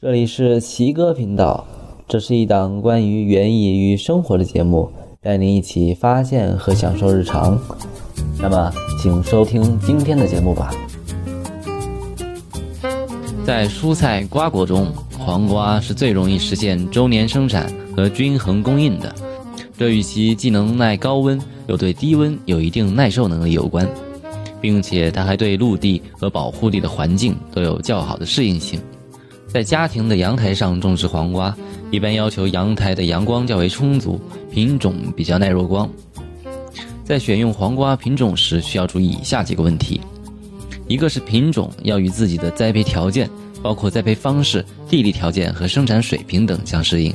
这里是奇哥频道，这是一档关于园艺与生活的节目，带您一起发现和享受日常。那么，请收听今天的节目吧。在蔬菜瓜果中，黄瓜是最容易实现周年生产和均衡供应的，这与其既能耐高温，又对低温有一定耐受能力有关，并且它还对陆地和保护地的环境都有较好的适应性。在家庭的阳台上种植黄瓜，一般要求阳台的阳光较为充足，品种比较耐弱光。在选用黄瓜品种时，需要注意以下几个问题：一个是品种要与自己的栽培条件，包括栽培方式、地理条件和生产水平等相适应；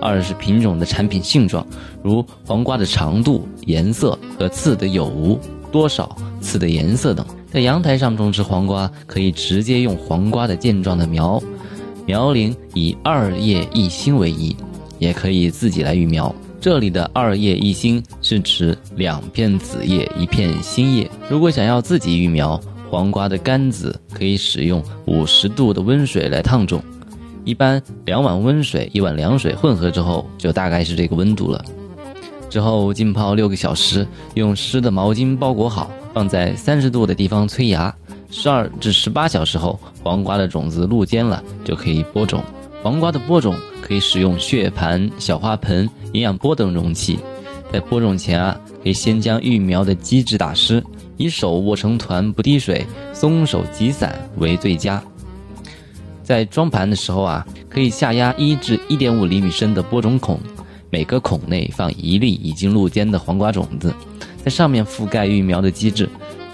二是品种的产品性状，如黄瓜的长度、颜色和刺的有无、多少、刺的颜色等。在阳台上种植黄瓜，可以直接用黄瓜的健壮的苗。苗龄以二叶一心为宜，也可以自己来育苗。这里的二叶一心是指两片子叶一片新叶。如果想要自己育苗，黄瓜的杆子可以使用五十度的温水来烫种，一般两碗温水一碗凉水混合之后，就大概是这个温度了。之后浸泡六个小时，用湿的毛巾包裹好，放在三十度的地方催芽。十二至十八小时后，黄瓜的种子露尖了，就可以播种。黄瓜的播种可以使用血盘、小花盆、营养钵等容器。在播种前啊，可以先将育苗的基质打湿，以手握成团不滴水，松手即散为最佳。在装盘的时候啊，可以下压一至一点五厘米深的播种孔，每个孔内放一粒已经露尖的黄瓜种子，在上面覆盖育苗的基质。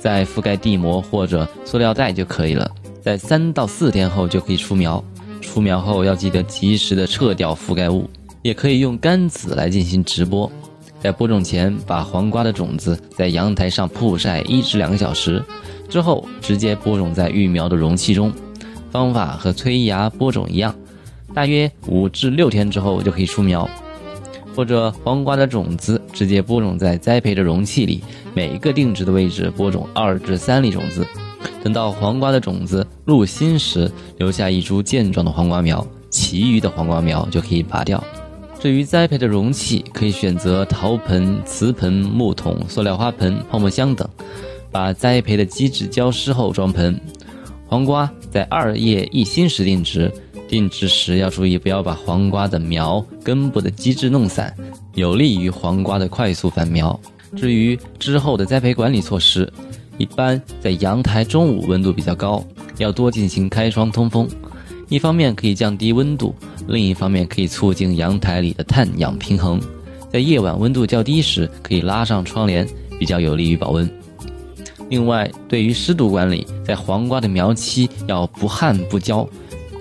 再覆盖地膜或者塑料袋就可以了。在三到四天后就可以出苗，出苗后要记得及时的撤掉覆盖物。也可以用干子来进行直播。在播种前，把黄瓜的种子在阳台上曝晒一至两个小时，之后直接播种在育苗的容器中。方法和催芽播种一样，大约五至六天之后就可以出苗。或者黄瓜的种子直接播种在栽培的容器里，每一个定植的位置播种二至三粒种子。等到黄瓜的种子露心时，留下一株健壮的黄瓜苗，其余的黄瓜苗就可以拔掉。至于栽培的容器，可以选择陶盆、瓷盆、木桶、塑料花盆、泡沫箱等。把栽培的基质浇湿后装盆。黄瓜在二叶一心时定植。定植时要注意，不要把黄瓜的苗根部的基质弄散，有利于黄瓜的快速繁苗。至于之后的栽培管理措施，一般在阳台中午温度比较高，要多进行开窗通风，一方面可以降低温度，另一方面可以促进阳台里的碳氧平衡。在夜晚温度较低时，可以拉上窗帘，比较有利于保温。另外，对于湿度管理，在黄瓜的苗期要不旱不浇。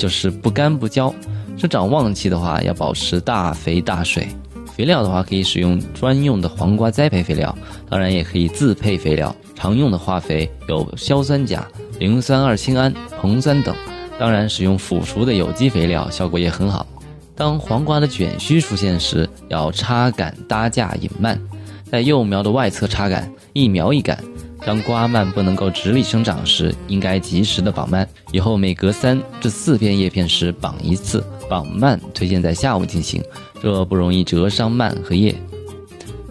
就是不干不浇，生长旺期的话要保持大肥大水。肥料的话可以使用专用的黄瓜栽培肥料，当然也可以自配肥料。常用的化肥有硝酸钾、磷酸二氢铵、硼酸等，当然使用腐熟的有机肥料效果也很好。当黄瓜的卷须出现时，要插杆搭架引蔓，在幼苗的外侧插杆，一苗一杆。当瓜蔓不能够直立生长时，应该及时的绑蔓。以后每隔三至四片叶片时绑一次。绑蔓推荐在下午进行，这不容易折伤蔓和叶。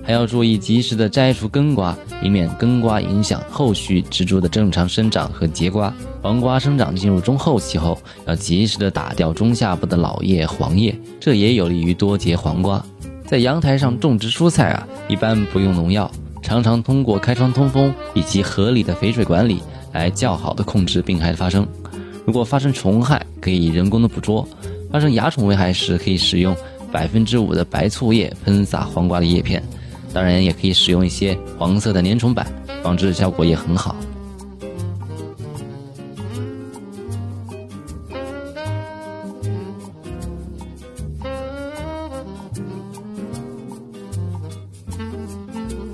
还要注意及时的摘除根瓜，以免根瓜影响后续植株的正常生长和结瓜。黄瓜生长进入中后期后，要及时的打掉中下部的老叶、黄叶，这也有利于多结黄瓜。在阳台上种植蔬菜啊，一般不用农药。常常通过开窗通风以及合理的肥水管理来较好的控制病害的发生。如果发生虫害，可以人工的捕捉；发生蚜虫危害时，可以使用百分之五的白醋液喷洒黄瓜的叶片。当然，也可以使用一些黄色的粘虫板，防治效果也很好。